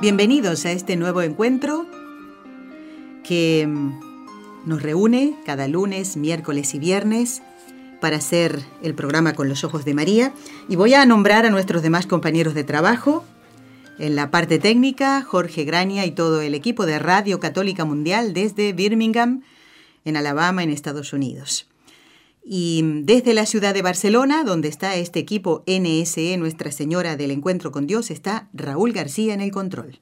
Bienvenidos a este nuevo encuentro que mm, nos reúne cada lunes, miércoles y viernes para hacer el programa con los ojos de María. Y voy a nombrar a nuestros demás compañeros de trabajo. En la parte técnica, Jorge Graña y todo el equipo de Radio Católica Mundial desde Birmingham, en Alabama, en Estados Unidos. Y desde la ciudad de Barcelona, donde está este equipo NSE Nuestra Señora del Encuentro con Dios, está Raúl García en el control.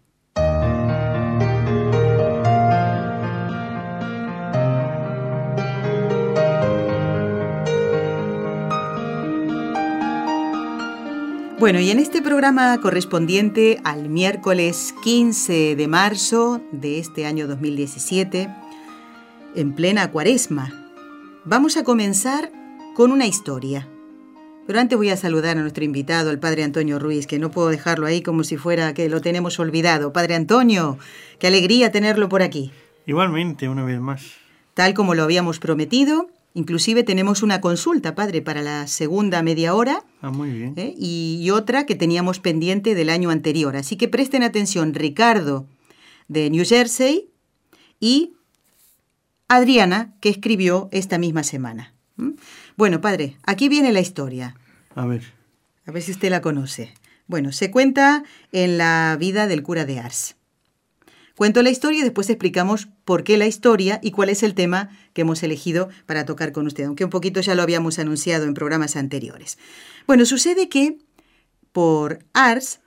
Bueno, y en este programa correspondiente al miércoles 15 de marzo de este año 2017, en plena cuaresma, Vamos a comenzar con una historia. Pero antes voy a saludar a nuestro invitado, el padre Antonio Ruiz, que no puedo dejarlo ahí como si fuera que lo tenemos olvidado. Padre Antonio, qué alegría tenerlo por aquí. Igualmente, una vez más. Tal como lo habíamos prometido, inclusive tenemos una consulta, padre, para la segunda media hora. Ah, muy bien. ¿eh? y otra que teníamos pendiente del año anterior. Así que presten atención, Ricardo de New Jersey y Adriana, que escribió esta misma semana. ¿Mm? Bueno, padre, aquí viene la historia. A ver. A ver si usted la conoce. Bueno, se cuenta en la vida del cura de Ars. Cuento la historia y después explicamos por qué la historia y cuál es el tema que hemos elegido para tocar con usted, aunque un poquito ya lo habíamos anunciado en programas anteriores. Bueno, sucede que por Ars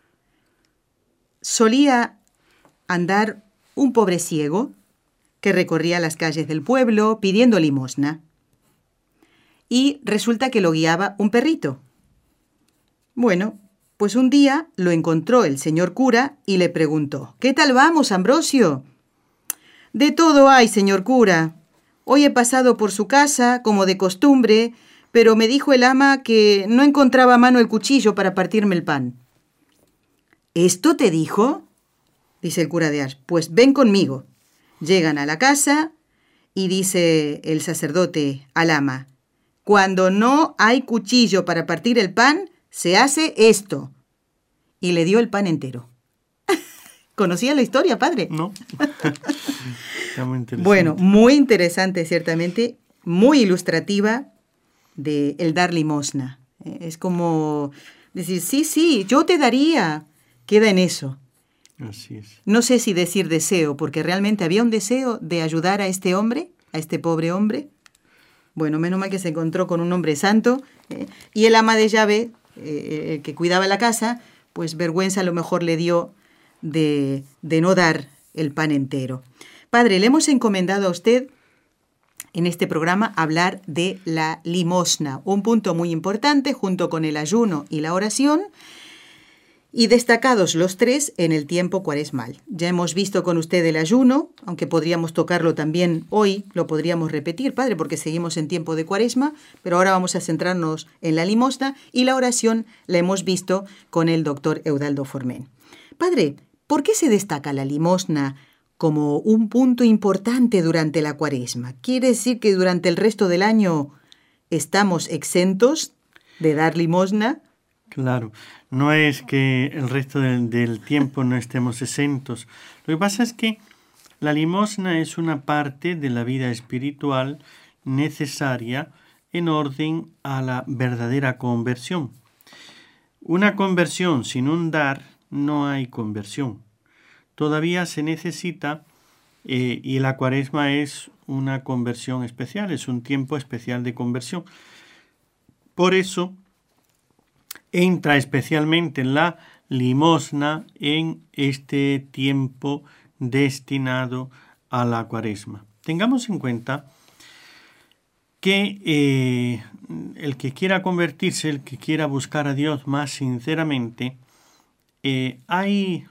solía andar un pobre ciego que recorría las calles del pueblo pidiendo limosna. Y resulta que lo guiaba un perrito. Bueno, pues un día lo encontró el señor cura y le preguntó, ¿Qué tal vamos, Ambrosio? De todo hay, señor cura. Hoy he pasado por su casa, como de costumbre, pero me dijo el ama que no encontraba a mano el cuchillo para partirme el pan. ¿Esto te dijo? dice el cura de Ars. Pues ven conmigo. Llegan a la casa y dice el sacerdote al ama, cuando no hay cuchillo para partir el pan, se hace esto. Y le dio el pan entero. ¿Conocía la historia, padre? No. muy bueno, muy interesante, ciertamente, muy ilustrativa de el dar limosna. Es como decir, sí, sí, yo te daría. Queda en eso. No sé si decir deseo, porque realmente había un deseo de ayudar a este hombre, a este pobre hombre. Bueno, menos mal que se encontró con un hombre santo eh, y el ama de llave, eh, el que cuidaba la casa, pues vergüenza a lo mejor le dio de, de no dar el pan entero. Padre, le hemos encomendado a usted en este programa hablar de la limosna, un punto muy importante junto con el ayuno y la oración y destacados los tres en el tiempo cuaresmal. Ya hemos visto con usted el ayuno, aunque podríamos tocarlo también hoy, lo podríamos repetir, Padre, porque seguimos en tiempo de cuaresma, pero ahora vamos a centrarnos en la limosna y la oración la hemos visto con el doctor Eudaldo Formen. Padre, ¿por qué se destaca la limosna como un punto importante durante la cuaresma? ¿Quiere decir que durante el resto del año estamos exentos de dar limosna? Claro, no es que el resto del, tiempo no estemos exentos. Lo que pasa es que la limosna es una parte de la vida espiritual necesaria en orden a la verdadera conversión. Una conversión sin un dar no hay conversión. Todavía se necesita, eh, y la cuaresma es una conversión especial, es un tiempo especial de conversión. Por eso, entra especialmente la limosna en este tiempo destinado a la cuaresma. Tengamos en cuenta que eh, el que quiera convertirse, el que quiera buscar a Dios más sinceramente, eh, hay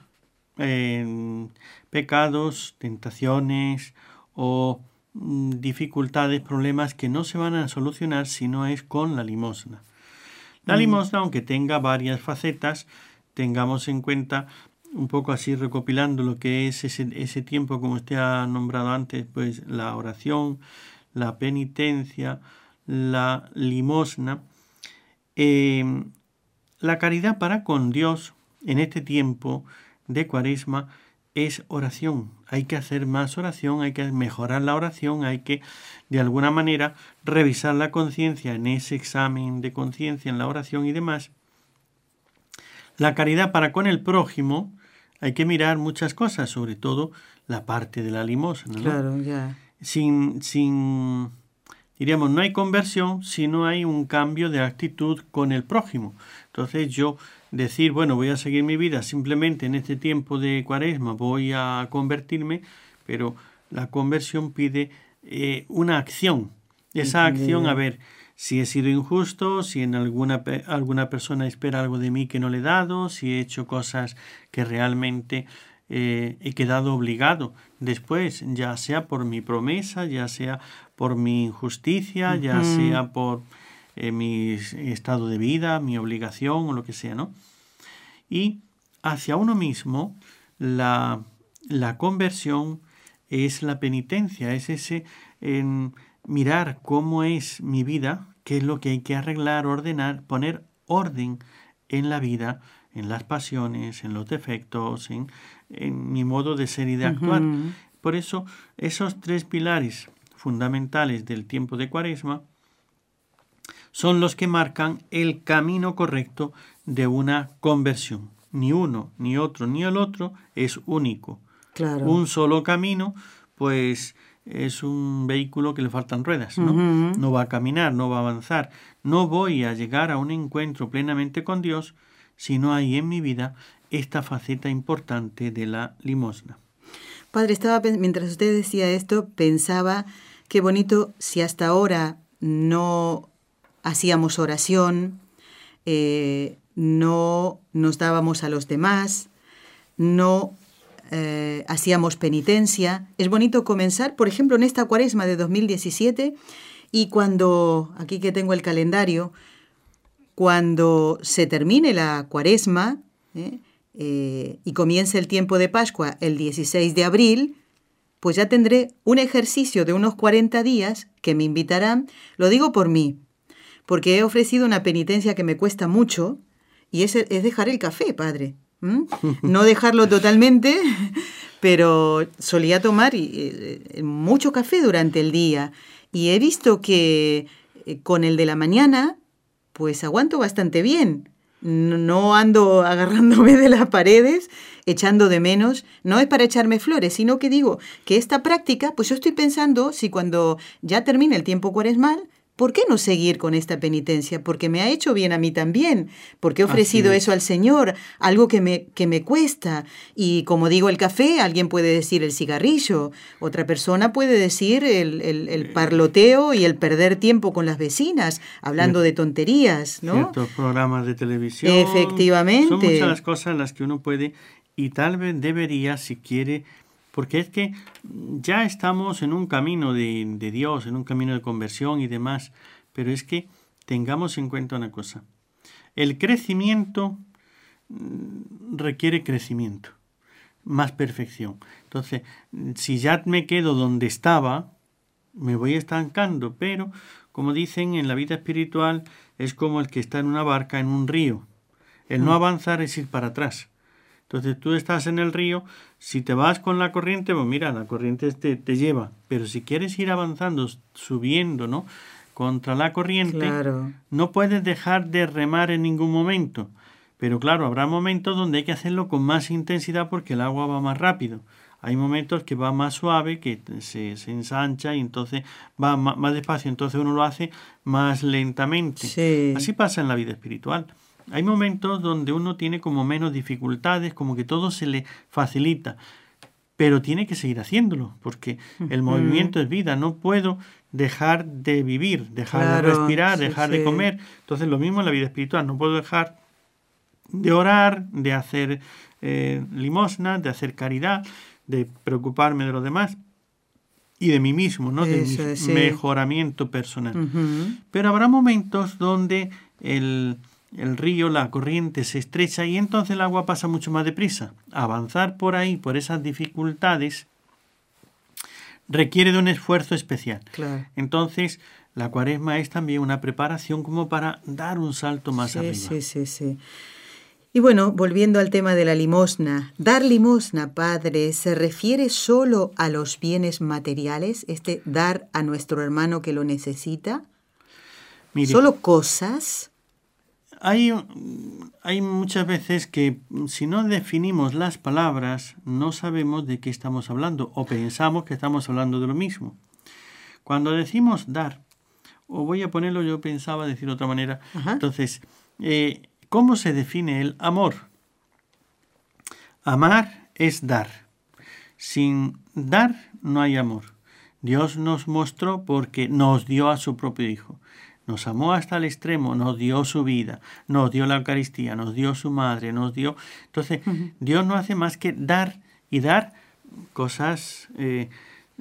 eh, pecados, tentaciones o mm, dificultades, problemas que no se van a solucionar si no es con la limosna. La limosna, aunque tenga varias facetas, tengamos en cuenta un poco así recopilando lo que es ese, tiempo, como usted ha nombrado antes, pues la oración, la penitencia, la limosna, eh, la caridad para con Dios en este tiempo de cuaresma es oración. Hay que hacer más oración, hay que mejorar la oración, hay que de alguna manera revisar la conciencia en ese examen de conciencia, en la oración y demás. La caridad para con el prójimo, hay que mirar muchas cosas, sobre todo la parte de la limosna. Claro, ya. Sin, sin, diríamos, no hay conversión si no hay un cambio de actitud con el prójimo. Entonces yo decir, bueno, voy a seguir mi vida simplemente en este tiempo de cuaresma, voy a convertirme, pero la conversión pide eh, una acción. Esa acción, a ver, si he sido injusto, si en alguna, alguna persona espera algo de mí que no le he dado, si he hecho cosas que realmente eh, he quedado obligado después, ya sea por mi promesa, ya sea por mi injusticia, ya sea por eh, mi estado de vida, mi obligación o lo que sea, ¿no? Y hacia uno mismo, la, la conversión es la penitencia, es ese en mirar cómo es mi vida, qué es lo que hay que arreglar, ordenar, poner orden en la vida, en las pasiones, en los defectos, en, en mi modo de ser y de actuar. Por eso, esos tres pilares fundamentales del tiempo de Cuaresma son los que marcan el camino correcto de una conversión. Ni uno, ni otro, ni el otro es único. Claro. Un solo camino, pues es un vehículo que le faltan ruedas, ¿no? No va a caminar, no va a avanzar. No voy a llegar a un encuentro plenamente con Dios si no hay en mi vida esta faceta importante de la limosna. Padre, estaba mientras usted decía esto, pensaba qué bonito si hasta ahora no hacíamos oración, eh, no nos dábamos a los demás, no eh, hacíamos penitencia. Es bonito comenzar, por ejemplo, en esta cuaresma de 2017 y cuando, aquí que tengo el calendario, cuando se termine la cuaresma ¿eh? y comience el tiempo de Pascua el 16 de abril, pues ya tendré un ejercicio de unos 40 días que me invitarán, lo digo por mí, porque he ofrecido una penitencia que me cuesta mucho y es, es dejar el café, padre. No dejarlo totalmente, pero solía tomar eh, mucho café durante el día. Y he visto que eh, con el de la mañana, pues aguanto bastante bien. No ando agarrándome de las paredes, echando de menos, no es para echarme flores, sino que digo que esta práctica, pues yo estoy pensando si cuando ya termine el tiempo cuaresmal, ¿por qué no seguir con esta penitencia? Porque me ha hecho bien a mí también, porque he ofrecido eso al Señor, algo que me, que me cuesta. Y como digo el café, alguien puede decir el cigarrillo, otra persona puede decir el, el, parloteo y el perder tiempo con las vecinas, hablando de tonterías, ¿no? Ciertos programas de televisión. Efectivamente. Son muchas las cosas las que uno puede y tal vez debería, si quiere, porque es que ya estamos en un camino de, Dios, en un camino de conversión y demás, pero es que tengamos en cuenta una cosa. El crecimiento mm, requiere crecimiento, más perfección. Entonces, si ya me quedo donde estaba, me voy estancando, pero como dicen en la vida espiritual, es como el que está en una barca en un río. El no mm. avanzar es ir para atrás. Entonces tú estás en el río, si te vas con la corriente, pues mira, la corriente te, te lleva, pero si quieres ir avanzando, subiendo, ¿no? Contra la corriente, no puedes dejar de remar en ningún momento. Pero claro, habrá momentos donde hay que hacerlo con más intensidad porque el agua va más rápido. Hay momentos que va más suave, que se, se ensancha y entonces va más, más, despacio, entonces uno lo hace más lentamente. Así pasa en la vida espiritual. Hay momentos donde uno tiene como menos dificultades, como que todo se le facilita, pero tiene que seguir haciéndolo, porque el movimiento es vida, no puedo dejar de vivir, dejar de respirar, dejar de comer. Entonces lo mismo en la vida espiritual, no puedo dejar de orar, de hacer eh, limosna, de hacer caridad, de preocuparme de los demás y de mí mismo, ¿no? de mi mejoramiento personal. Pero habrá momentos donde el, el, río, la corriente se estrecha y entonces el agua pasa mucho más deprisa. Avanzar por ahí, por esas dificultades, requiere de un esfuerzo especial. Entonces, la cuaresma es también una preparación como para dar un salto más arriba. Sí, sí, sí. Y bueno, volviendo al tema de la limosna, dar limosna, Padre, ¿se refiere solo a los bienes materiales, este dar a nuestro hermano que lo necesita? ¿Solo cosas? Hay, hay muchas veces que si no definimos las palabras, no sabemos de qué estamos hablando o pensamos que estamos hablando de lo mismo. Cuando decimos dar, o voy a ponerlo, yo pensaba decir de otra manera, entonces, eh, ¿Cómo se define el amor? Amar es dar. Sin dar no hay amor. Dios nos mostró porque nos dio a su propio Hijo. Nos amó hasta el extremo, nos dio su vida, nos dio la Eucaristía, nos dio su madre, nos dio... Entonces, Dios no hace más que dar y dar cosas, eh,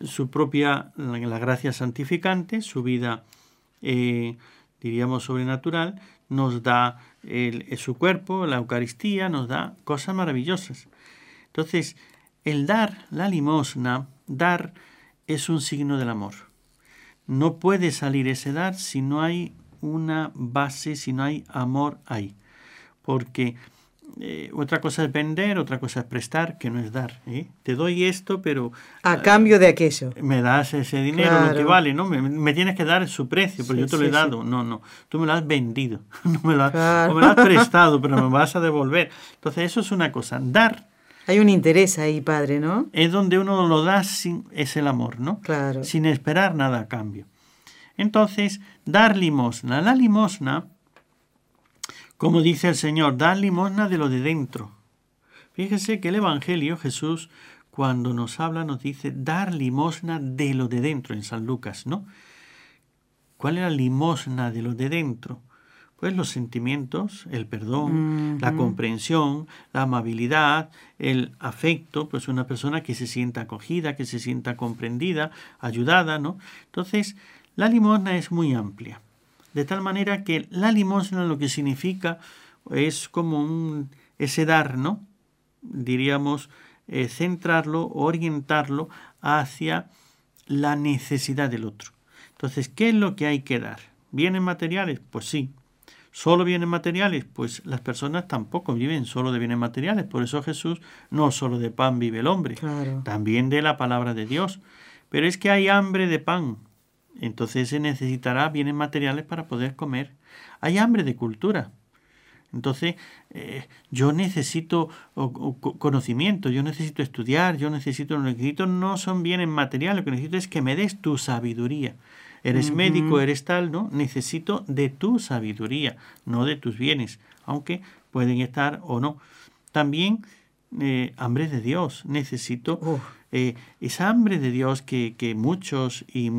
su propia, la, gracia santificante, su vida, eh, diríamos, sobrenatural, nos da su cuerpo, la Eucaristía, nos da cosas maravillosas. Entonces, el dar la limosna, dar es un signo del amor. No puede salir ese dar si no hay una base, si no hay amor ahí. Porque eh, otra cosa es vender, otra cosa es prestar, que no es dar. ¿eh? Te doy esto, pero... A cambio de aquello. Me das ese dinero, lo que vale, ¿no? Me, tienes que dar su precio, pero yo te lo he dado. No, no, tú me lo has vendido, no me lo has, o me lo has prestado, pero me vas a devolver. Entonces eso es una cosa. Dar... Hay un interés ahí, padre, ¿no? Es donde uno lo da, sin, es el amor, ¿no? Claro. Sin esperar nada a cambio. Entonces, dar limosna. La limosna como dice el Señor, da limosna de lo de dentro. Fíjese que el Evangelio, Jesús, cuando nos habla, nos dice dar limosna de lo de dentro, en San Lucas, ¿no? ¿Cuál es la limosna de lo de dentro? Pues los sentimientos, el perdón, la comprensión, la amabilidad, el afecto, pues una persona que se sienta acogida, que se sienta comprendida, ayudada, ¿no? Entonces, la limosna es muy amplia. De tal manera que la limosna lo que significa es como un, ese dar, ¿no? Diríamos, eh, centrarlo, orientarlo hacia la necesidad del otro. Entonces, ¿qué es lo que hay que dar? ¿Bienes materiales? Pues sí. ¿Solo bienes materiales? Pues las personas tampoco viven solo de bienes materiales. Por eso Jesús no solo de pan vive el hombre, también de la palabra de Dios. Pero es que hay hambre de pan, entonces se necesitará bienes materiales para poder comer. Hay hambre de cultura. Entonces, eh, yo necesito conocimiento, yo necesito estudiar, yo necesito, lo necesito no son bienes materiales, lo que necesito es que me des tu sabiduría. Eres médico, eres tal, ¿no? Necesito de tu sabiduría, no de tus bienes, aunque pueden estar o no. También eh, hambre de Dios, necesito eh, esa hambre de Dios que, muchos y,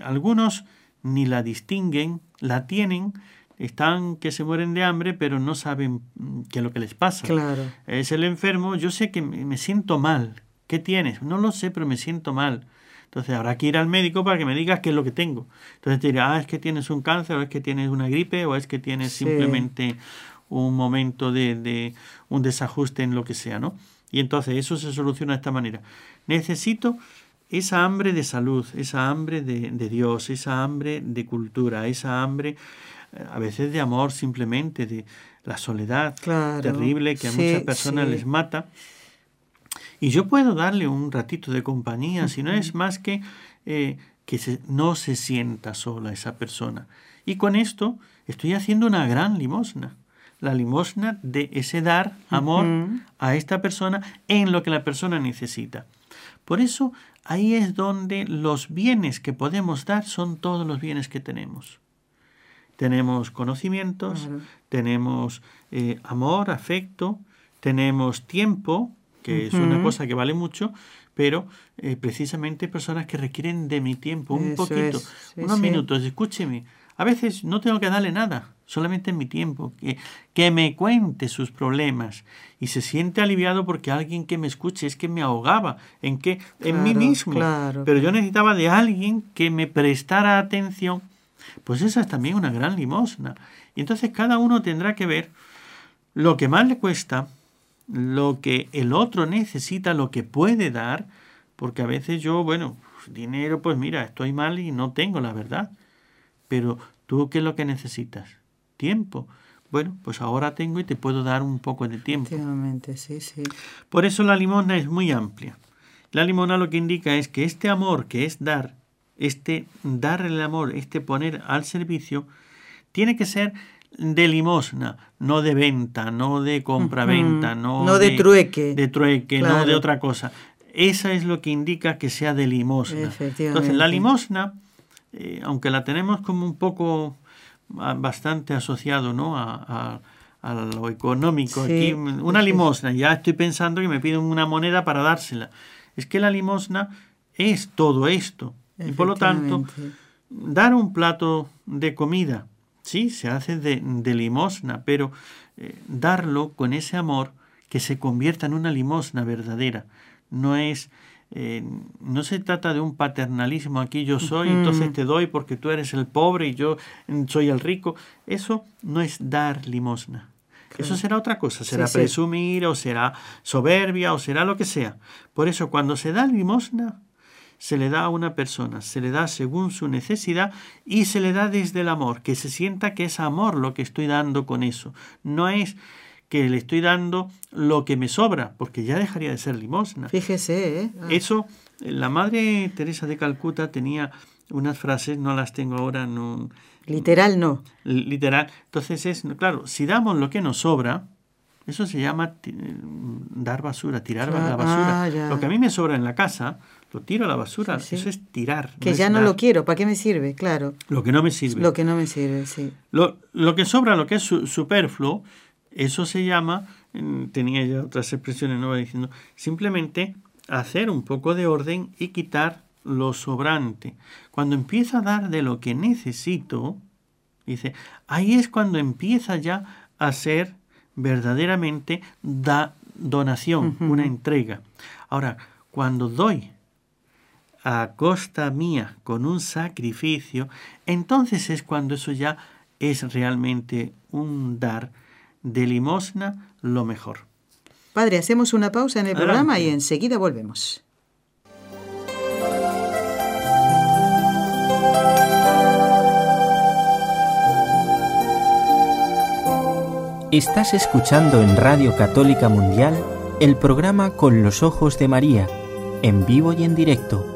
algunos ni la distinguen, la tienen, están que se mueren de hambre, pero no saben mm, qué es lo que les pasa. Claro. Es el enfermo, yo sé que me siento mal. ¿Qué tienes? No lo sé, pero me siento mal. Entonces habrá que ir al médico para que me digas qué es lo que tengo. Entonces te dirá, ah, es que tienes un cáncer, o es que tienes una gripe, o es que tienes simplemente un momento de, de, un desajuste en lo que sea, ¿no? Y entonces eso se soluciona de esta manera. Necesito esa hambre de salud, esa hambre de, Dios, esa hambre de cultura, esa hambre eh, a veces de amor simplemente, de la soledad terrible que a muchas personas les mata. Y yo puedo darle un ratito de compañía, si no es más que eh, que no se sienta sola esa persona. Y con esto estoy haciendo una gran limosna la limosna de ese dar amor a esta persona en lo que la persona necesita. Por eso ahí es donde los bienes que podemos dar son todos los bienes que tenemos. Tenemos conocimientos, tenemos eh, amor, afecto, tenemos tiempo, que es una cosa que vale mucho, pero eh, precisamente personas que requieren de mi tiempo, un poquito, unos minutos, escúcheme. A veces no tengo que darle nada, solamente en mi tiempo, que, que me cuente sus problemas. Y se siente aliviado porque alguien que me escuche es que me ahogaba en que en mí mismo, pero yo necesitaba de alguien que me prestara atención, pues esa es también una gran limosna. Y entonces cada uno tendrá que ver lo que más le cuesta, lo que el otro necesita, lo que puede dar, porque a veces yo, bueno, dinero, pues mira, estoy mal y no tengo la verdad. Pero tú, ¿qué es lo que necesitas? Tiempo. Bueno, pues ahora tengo y te puedo dar un poco de tiempo. sí, sí. Por eso la limosna es muy amplia. La limosna lo que indica es que este amor que es dar, este dar el amor, este poner al servicio, tiene que ser de limosna, no de venta, no de compra-venta, no, no de, trueque. De trueque, no de otra cosa. Esa es lo que indica que sea de limosna. Entonces, la limosna, eh, aunque la tenemos como un poco bastante asociado ¿no? a, lo económico, aquí, una limosna, ya estoy pensando que me piden una moneda para dársela. Es que la limosna es todo esto. Y por lo tanto, dar un plato de comida, sí, se hace de, limosna, pero eh, darlo con ese amor que se convierta en una limosna verdadera no es eh, no se trata de un paternalismo aquí yo soy, entonces te doy porque tú eres el pobre y yo soy el rico. Eso no es dar limosna. Eso será otra cosa, será presumir o será soberbia o será lo que sea. Por eso cuando se da limosna, se le da a una persona, se le da según su necesidad y se le da desde el amor, que se sienta que es amor lo que estoy dando con eso. No es que le estoy dando lo que me sobra, porque ya dejaría de ser limosna. Fíjese, ¿eh? Ah. Eso, la madre Teresa de Calcuta tenía unas frases, no las tengo ahora, no... Literal no. Literal. Entonces es, claro, si damos lo que nos sobra, eso se llama dar basura, tirar la basura. Ah, lo que a mí me sobra en la casa, lo tiro a la basura. Eso es tirar. Que ya no lo quiero, ¿para qué me sirve? Claro. Lo que no me sirve. Lo que no me sirve, sí. Lo, lo que sobra, lo que es superfluo, eso se llama, tenía ya otras expresiones nuevas diciendo, simplemente hacer un poco de orden y quitar lo sobrante. Cuando empieza a dar de lo que necesito, dice, ahí es cuando empieza ya a ser verdaderamente da donación, una entrega. Ahora, cuando doy a costa mía con un sacrificio, entonces es cuando eso ya es realmente un dar de limosna lo mejor. Padre, hacemos una pausa en el programa y enseguida volvemos. Estás escuchando en Radio Católica Mundial el programa Con los Ojos de María, en vivo y en directo,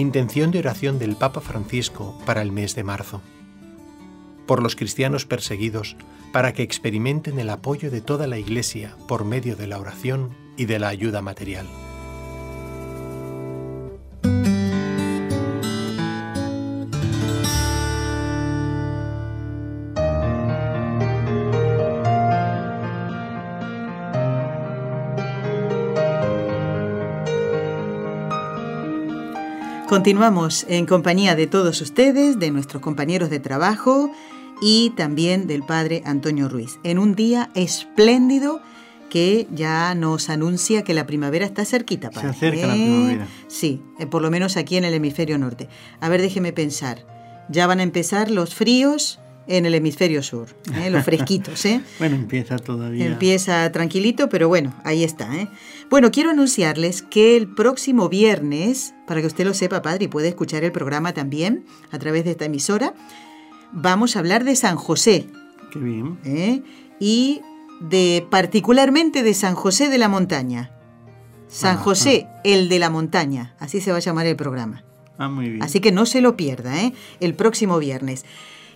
Intención de oración del Papa Francisco para el mes de marzo. Por los cristianos perseguidos, para que experimenten el apoyo de toda la Iglesia por medio de la oración y de la ayuda material. Continuamos en compañía de todos ustedes, de nuestros compañeros de trabajo y también del Padre Antonio Ruiz, en un día espléndido que ya nos anuncia que la primavera está cerquita. Se acerca la primavera. Sí, eh, por lo menos aquí en el hemisferio norte. A ver, déjeme pensar. Ya van a empezar los fríos en el hemisferio sur, ¿eh? los fresquitos. ¿eh? bueno, empieza todavía. Empieza tranquilito, pero bueno, ahí está. ¿eh? Bueno, quiero anunciarles que el próximo viernes, para que usted lo sepa, padre, y puede escuchar el programa también a través de esta emisora, vamos a hablar de San José. Qué bien. ¿Eh? Y de particularmente de San José de la Montaña. San José, el de la montaña. Así se va a llamar el programa. Ah, muy bien. Así que no se lo pierda, ¿eh? El próximo viernes.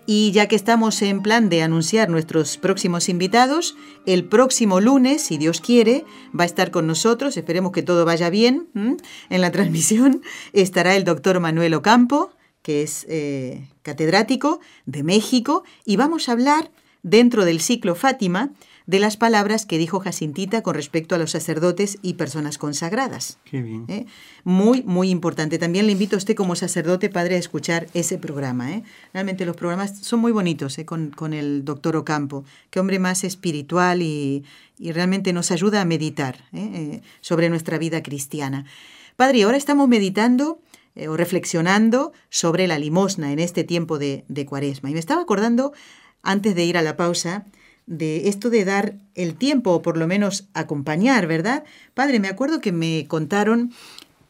Y ya que estamos en plan de anunciar nuestros próximos invitados, el próximo lunes, si Dios quiere, va a estar con nosotros, esperemos que todo vaya bien en la transmisión, estará el doctor Manuel Ocampo, que es eh, catedrático de México, y vamos a hablar dentro del ciclo Fátima de las palabras que dijo Jacintita con respecto a los sacerdotes y personas consagradas. Qué bien. ¿Eh? Muy, muy importante. También le invito a usted como sacerdote, padre, a escuchar ese programa. ¿eh? Realmente los programas son muy bonitos ¿eh? con, con, el doctor Ocampo, que hombre más espiritual y, y realmente nos ayuda a meditar sobre nuestra vida cristiana. Padre, ahora estamos meditando o reflexionando sobre la limosna en este tiempo de, de cuaresma. Y me estaba acordando, antes de ir a la pausa, de esto de dar el tiempo, o por lo menos acompañar, ¿verdad? Padre, me acuerdo que me contaron,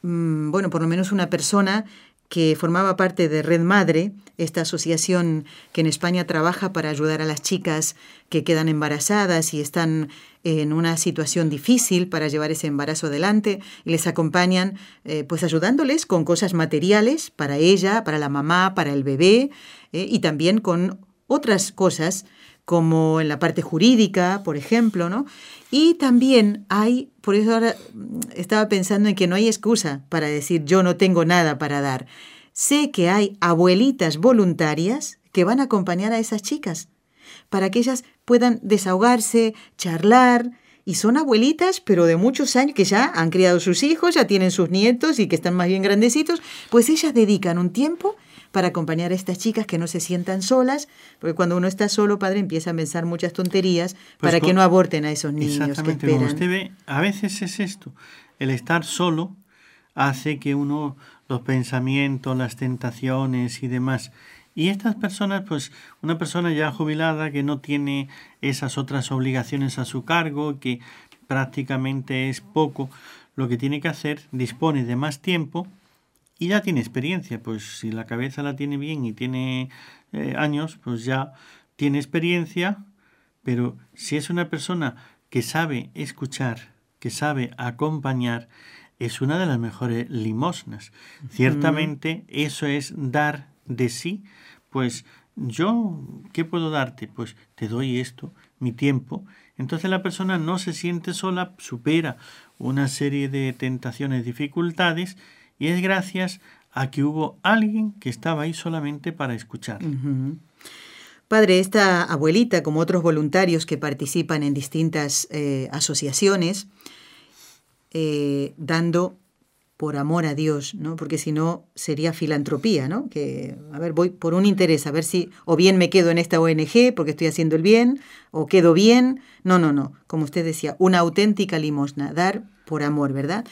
mm, bueno, por lo menos una persona que formaba parte de Red Madre, esta asociación que en España trabaja para ayudar a las chicas que quedan embarazadas y están en una situación difícil para llevar ese embarazo adelante y les acompañan eh, pues ayudándoles con cosas materiales para ella, para la mamá, para el bebé eh, y también con otras cosas como en la parte jurídica, por ejemplo, ¿no? Y también hay, por eso ahora mm, estaba pensando en que no hay excusa para decir yo no tengo nada para dar. Sé que hay abuelitas voluntarias que van a acompañar a esas chicas para que ellas puedan desahogarse, charlar, y son abuelitas, pero de muchos años, que ya han criado sus hijos, ya tienen sus nietos y que están más bien grandecitos, pues ellas dedican un tiempo para acompañar a estas chicas que no se sientan solas, porque cuando uno está solo, padre, empieza a pensar muchas tonterías pues para que no aborten a esos niños. Exactamente, como usted ve, a veces es esto, el estar solo hace que uno, los pensamientos, las tentaciones y demás, y estas personas, pues una persona ya jubilada que no tiene esas otras obligaciones a su cargo, que prácticamente es poco lo que tiene que hacer, dispone de más tiempo y ya tiene experiencia, pues si la cabeza la tiene bien y tiene eh, años, pues ya tiene experiencia, pero si es una persona que sabe escuchar, que sabe acompañar, es una de las mejores limosnas. Ciertamente eso es dar de sí, pues yo, ¿qué puedo darte? Pues te doy esto, mi tiempo. Entonces la persona no se siente sola, supera una serie de tentaciones, dificultades, y es gracias a que hubo alguien que estaba ahí solamente para escuchar. Padre, esta abuelita, como otros voluntarios que participan en distintas eh, asociaciones, eh, dando por amor a Dios, ¿no? Porque si no sería filantropía, ¿no? Que, a ver, voy por un interés, a ver si o bien me quedo en esta ONG porque estoy haciendo el bien, o quedo bien. No, no, no. Como usted decía, una auténtica limosna, dar por amor, ¿verdad?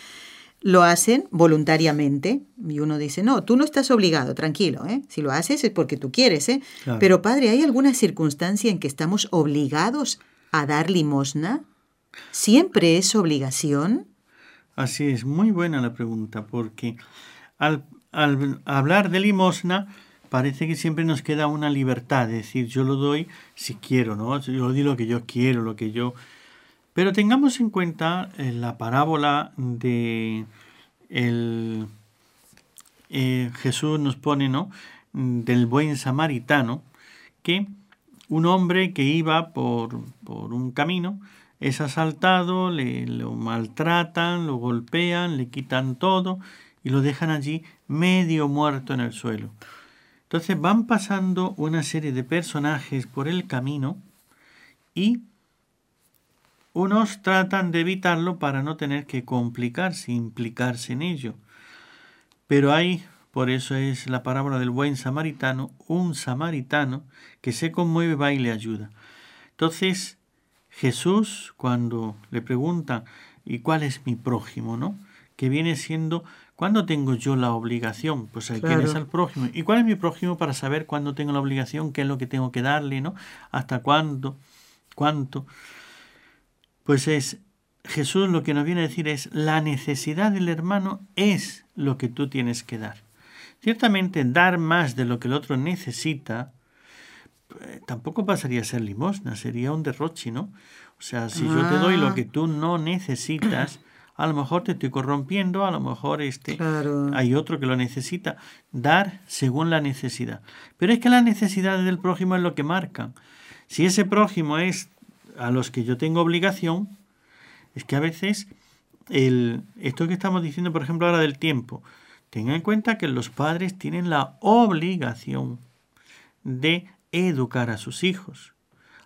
Lo hacen voluntariamente y uno dice, no, tú no estás obligado, tranquilo, ¿eh? si lo haces es porque tú quieres, ¿eh? pero padre, ¿hay alguna circunstancia en que estamos obligados a dar limosna? ¿Siempre es obligación? Así es, muy buena la pregunta, porque al, al hablar de limosna parece que siempre nos queda una libertad, es decir, yo lo doy si quiero, ¿no? Yo doy lo que yo quiero, lo que yo pero tengamos en cuenta eh, la parábola de el, eh, Jesús nos pone, ¿no? Del buen samaritano, que un hombre que iba por, por un camino es asaltado, le, lo maltratan, lo golpean, le quitan todo y lo dejan allí medio muerto en el suelo. Entonces van pasando una serie de personajes por el camino y unos tratan de evitarlo para no tener que complicarse, implicarse en ello. Pero hay, por eso es la parábola del buen samaritano, un samaritano que se conmueve, va y le ayuda. Entonces, Jesús, cuando le pregunta, ¿y cuál es mi prójimo? ¿no? Que viene siendo, ¿cuándo tengo yo la obligación? Pues hay que es al prójimo. ¿Y cuál es mi prójimo para saber cuándo tengo la obligación? ¿Qué es lo que tengo que darle? ¿no? ¿Hasta cuándo? ¿Cuánto? Pues es Jesús lo que nos viene a decir es la necesidad del hermano es lo que tú tienes que dar. Ciertamente dar más de lo que el otro necesita eh, tampoco pasaría a ser limosna, sería un derroche, ¿no? O sea, si yo te doy lo ah. que tú no necesitas, a lo mejor te estoy corrompiendo, a lo mejor este, Claro. hay otro que lo necesita. Dar según la necesidad. Pero es que las necesidades del prójimo es lo que marcan. Si ese prójimo es a los que yo tengo obligación, es que a veces el, esto que estamos diciendo, por ejemplo, ahora del tiempo, tenga en cuenta que los padres tienen la obligación de educar a sus hijos.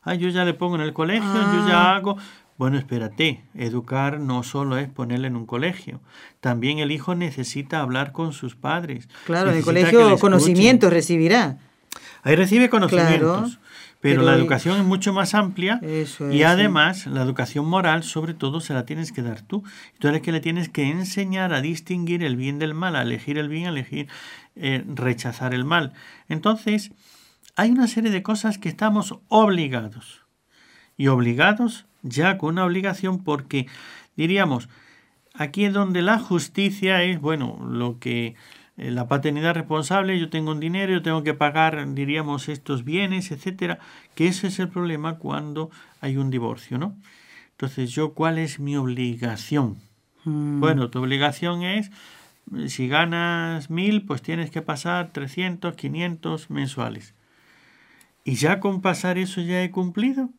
Ah, yo ya le pongo en el colegio, yo ya Ah. hago. Bueno, espérate, educar no solo es ponerle en un colegio, también el hijo necesita hablar con sus padres. Claro, en el colegio conocimientos recibirá. Ahí recibe conocimientos, pero, pero la educación es mucho más amplia Eso y además la educación moral sobre todo se la tienes que dar tú. Tú eres que le tienes que enseñar a distinguir el bien del mal, a elegir el bien, a elegir eh, rechazar el mal. Entonces, hay una serie de cosas que estamos obligados. Y obligados ya con una obligación porque diríamos, aquí es donde la justicia es, bueno, lo que eh, la paternidad responsable, yo tengo un dinero, yo tengo que pagar, diríamos, estos bienes, etcétera, que ese es el problema cuando hay un divorcio, ¿no? Entonces, yo, ¿cuál es mi obligación? Mm, Bueno, tu obligación es, si ganas mil, pues tienes que pasar 300, 500 mensuales. ¿Y ya con pasar eso ya he cumplido?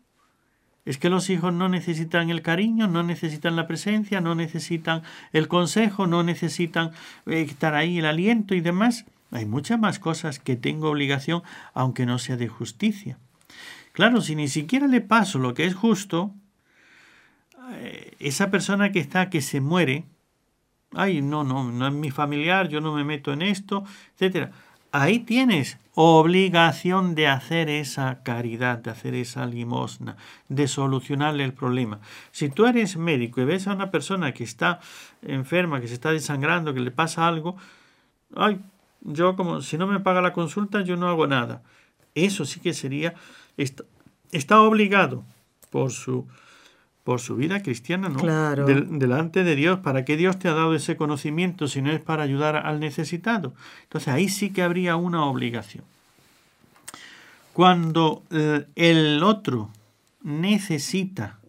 Es que los hijos no necesitan el cariño, no necesitan la presencia, no necesitan el consejo, no necesitan eh, estar ahí el aliento y demás. Hay muchas más cosas que tengo obligación, aunque no sea de justicia. Claro, si ni siquiera le paso lo que es justo, eh, esa persona que está, que se muere, ay, no, no, no es mi familiar, yo no me meto en esto, etcétera. Ahí tienes obligación de hacer esa caridad, de hacer esa limosna, de solucionarle el problema. Si tú eres médico y ves a una persona que está enferma, que se está desangrando, que le pasa algo, ay, yo como si no me paga la consulta, yo no hago nada. Eso sí que sería, está, está obligado por su, por su vida cristiana, ¿no? Claro. Del- delante de Dios. ¿Para qué Dios te ha dado ese conocimiento si no es para ayudar al necesitado? Entonces ahí sí que habría una obligación. Cuando eh, el otro necesita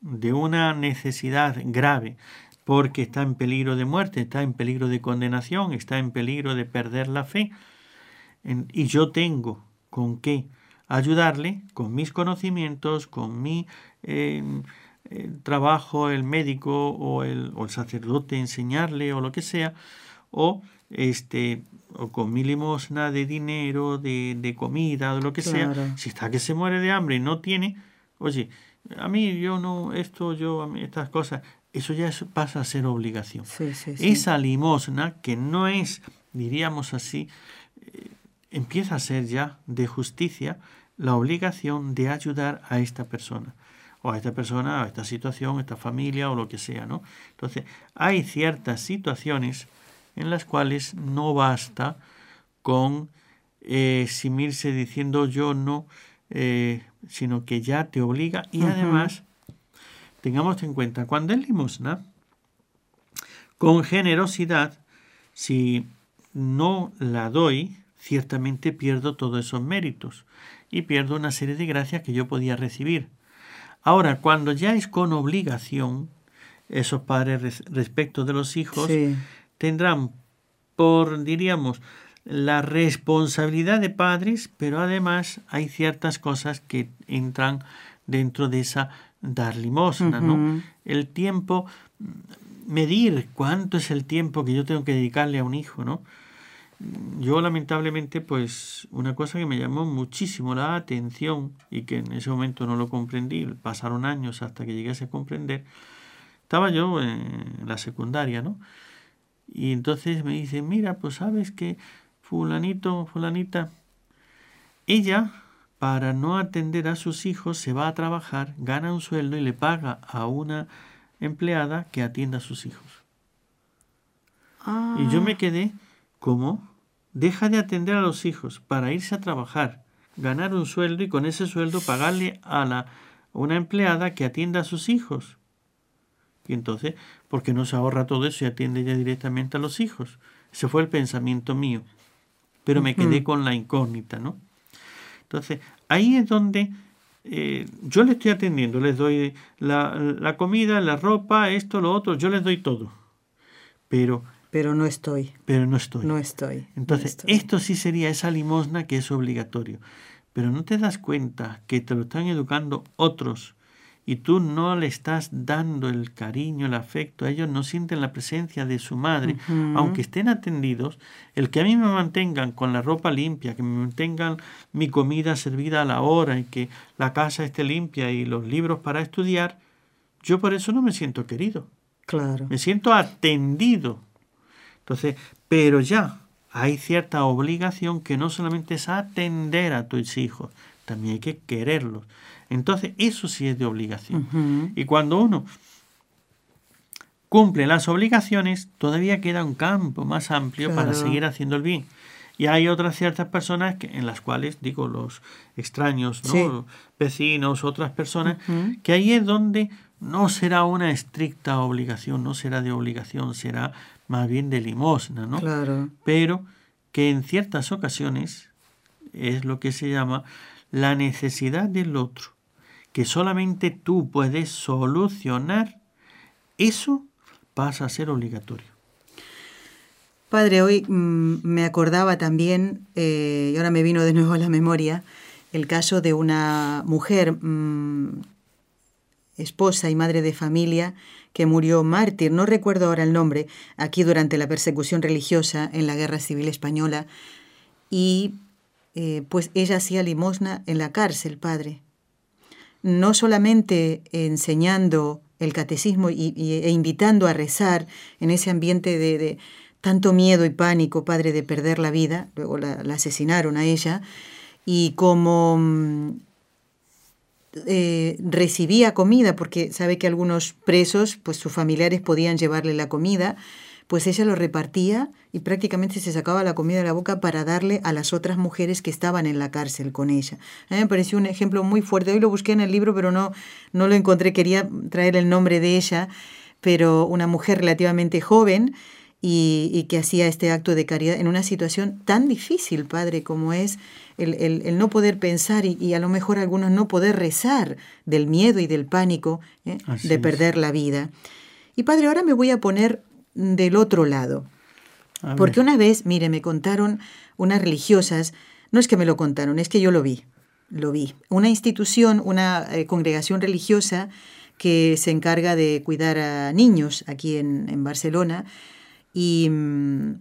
de una necesidad grave porque está en peligro de muerte, está en peligro de condenación, está en peligro de perder la fe, en- y yo tengo con qué ayudarle, con mis conocimientos, con mi eh, eh, trabajo, el médico o el, o el sacerdote, enseñarle o lo que sea, o este o con mi limosna de dinero, de, de comida, o lo que sea, si está que se muere de hambre y no tiene, oye, a mí yo no, esto, yo, a mí estas cosas, eso ya pasa a ser obligación. Sí, sí, sí. Esa limosna, que no es, diríamos así, eh, empieza a ser ya de justicia la obligación de ayudar a esta persona, o a esta persona, a esta situación, a esta familia, o lo que sea, ¿no? Entonces, hay ciertas situaciones en las cuales no basta con eh, eximirse diciendo yo no, eh, sino que ya te obliga. Y además tengamos en cuenta cuando es limosna con generosidad si no la doy ciertamente pierdo todos esos méritos y pierdo una serie de gracias que yo podía recibir ahora cuando ya es con obligación esos padres res- respecto de los hijos Sí. tendrán por, diríamos, la responsabilidad de padres, pero además hay ciertas cosas que entran dentro de esa dar limosna, ¿no? El tiempo, medir cuánto es el tiempo que yo tengo que dedicarle a un hijo, ¿no? Yo lamentablemente, pues una cosa que me llamó muchísimo la atención y que en ese momento no lo comprendí, pasaron años hasta que llegué a comprender, estaba yo en la secundaria, ¿no? Y entonces me dice, mira, pues sabes que fulanito, fulanita, ella, para no atender a sus hijos, se va a trabajar, gana un sueldo y le paga a una empleada que atienda a sus hijos. Ah, Y yo me quedé como, deja de atender a los hijos para irse a trabajar, ganar un sueldo y con ese sueldo pagarle a la una empleada que atienda a sus hijos. Y entonces, ¿por qué no se ahorra todo eso y atiende ya directamente a los hijos? Ese fue el pensamiento mío. Pero me quedé con la incógnita, ¿no? Entonces, ahí es donde eh, yo le estoy atendiendo, les doy la, la, comida, la ropa, esto, lo otro, yo les doy todo. Pero... Pero no estoy. Pero no estoy. No estoy. Entonces, esto sí sería esa limosna que es obligatorio. Pero no te das cuenta que te lo están educando otros y tú no le estás dando el cariño, el afecto, ellos no sienten la presencia de su madre, aunque estén atendidos, el que a mí me mantengan con la ropa limpia, que me mantengan mi comida servida a la hora y que la casa esté limpia y los libros para estudiar, yo por eso no me siento querido. Claro. Me siento atendido. Entonces, pero ya hay cierta obligación que no solamente es atender a tus hijos, también hay que quererlos. Entonces, eso sí es de obligación. Y cuando uno cumple las obligaciones, todavía queda un campo más amplio para seguir haciendo el bien. Y hay otras ciertas personas que, en las cuales, digo, los extraños, ¿no? vecinos, otras personas, que ahí es donde no será una estricta obligación, no será de obligación, será más bien de limosna, ¿no? Claro. Pero que en ciertas ocasiones es lo que se llama la necesidad del otro que solamente tú puedes solucionar, eso pasa a ser obligatorio. Padre, hoy mm, me acordaba también, eh, y ahora me vino de nuevo a la memoria, el caso de una mujer, mm, esposa y madre de familia, que murió mártir, no recuerdo ahora el nombre, aquí durante la persecución religiosa en la Guerra Civil Española, y eh, pues ella hacía limosna en la cárcel, Padre. No solamente enseñando el catecismo y, e invitando a rezar en ese ambiente de, tanto miedo y pánico, padre, de perder la vida, luego la, asesinaron a ella, y como mm, eh, recibía comida, porque sabe que algunos presos, pues sus familiares podían llevarle la comida, pues ella lo repartía y prácticamente se sacaba la comida de la boca para darle a las otras mujeres que estaban en la cárcel con ella. A mí me pareció un ejemplo muy fuerte. Hoy lo busqué en el libro, pero no, no lo encontré. Quería traer el nombre de ella, pero una mujer relativamente joven y, que hacía este acto de caridad en una situación tan difícil, padre, como es el, no poder pensar y, a lo mejor algunos no poder rezar del miedo y del pánico ¿eh? de perder la vida. Y padre, ahora me voy a poner del otro lado. Porque una vez, mire, me contaron unas religiosas, no es que me lo contaron, es que yo lo vi, lo vi. Una institución, una eh, congregación religiosa que se encarga de cuidar a niños aquí en, Barcelona y mm,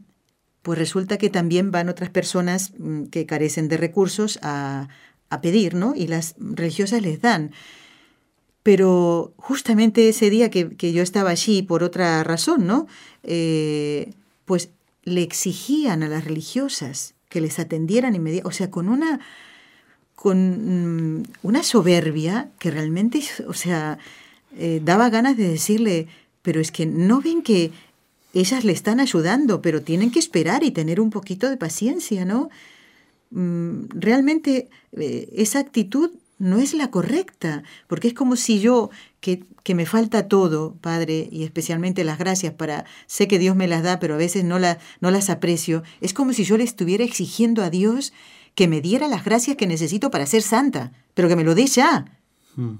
pues resulta que también van otras personas mm, que carecen de recursos a, a pedir, ¿no? Y las religiosas les dan. Pero justamente ese día que, yo estaba allí por otra razón, ¿no? Eh, pues le exigían a las religiosas que les atendieran inmediatamente, o sea, con una, con mm, una soberbia que realmente, o sea, eh, daba ganas de decirle, pero es que no ven que ellas le están ayudando, pero tienen que esperar y tener un poquito de paciencia, ¿no? Mm, realmente eh, esa actitud no es la correcta, porque es como si yo, que, que, me falta todo, Padre, y especialmente las gracias para, sé que Dios me las da, pero a veces no, la, no las aprecio, es como si yo le estuviera exigiendo a Dios que me diera las gracias que necesito para ser santa, pero que me lo dé ya. Hmm.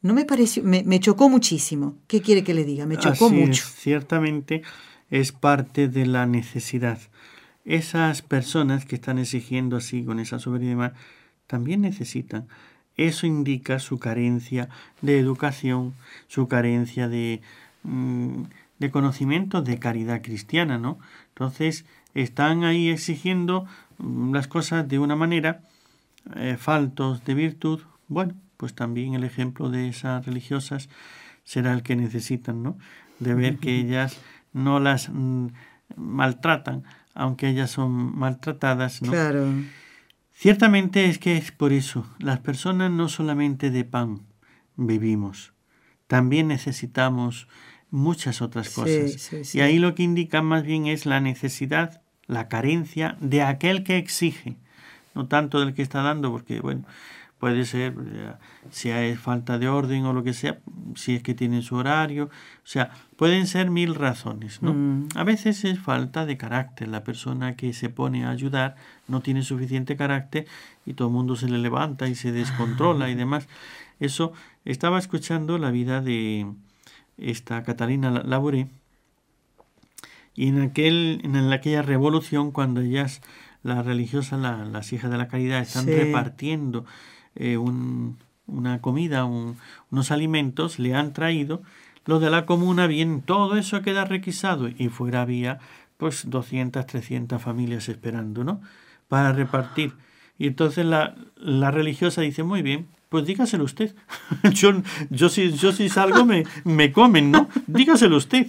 No me pareció, me, me, chocó muchísimo. ¿Qué quiere que le diga? Me chocó mucho. ciertamente es parte de la necesidad. Esas personas que están exigiendo así, con esa soberanía, también necesitan eso indica su carencia de educación, su carencia de, mm, de conocimiento de caridad cristiana, ¿no? Entonces están ahí exigiendo mm, las cosas de una manera, eh, faltos de virtud. Bueno, pues también el ejemplo de esas religiosas será el que necesitan, ¿no? De ver que ellas no las mm, maltratan, aunque ellas son maltratadas, ¿no? Claro. Ciertamente es que es por eso, las personas no solamente de pan vivimos, también necesitamos muchas otras cosas. Y ahí lo que indica más bien es la necesidad, la carencia de aquel que exige, no tanto del que está dando, porque bueno, puede ser eh, si hay falta de orden o lo que sea, si es que tienen su horario, o sea, pueden ser mil razones, ¿no? Mm. A veces es falta de carácter, la persona que se pone a ayudar no tiene suficiente carácter y todo el mundo se le levanta y se descontrola y demás. Eso, estaba escuchando la vida de esta Catalina Labouré y en, aquel, en aquella revolución cuando ellas las religiosas, las hijas de la caridad, están Sí. repartiendo eh, un- una comida, un- unos alimentos, le han traído, los de la comuna, bien, todo eso queda requisado y fuera había pues 200, 300 familias esperando, ¿no? Para repartir. Y entonces la, la religiosa dice, muy bien, pues dígaselo usted. yo, yo, si, yo si salgo me, me comen, ¿no? Dígaselo usted.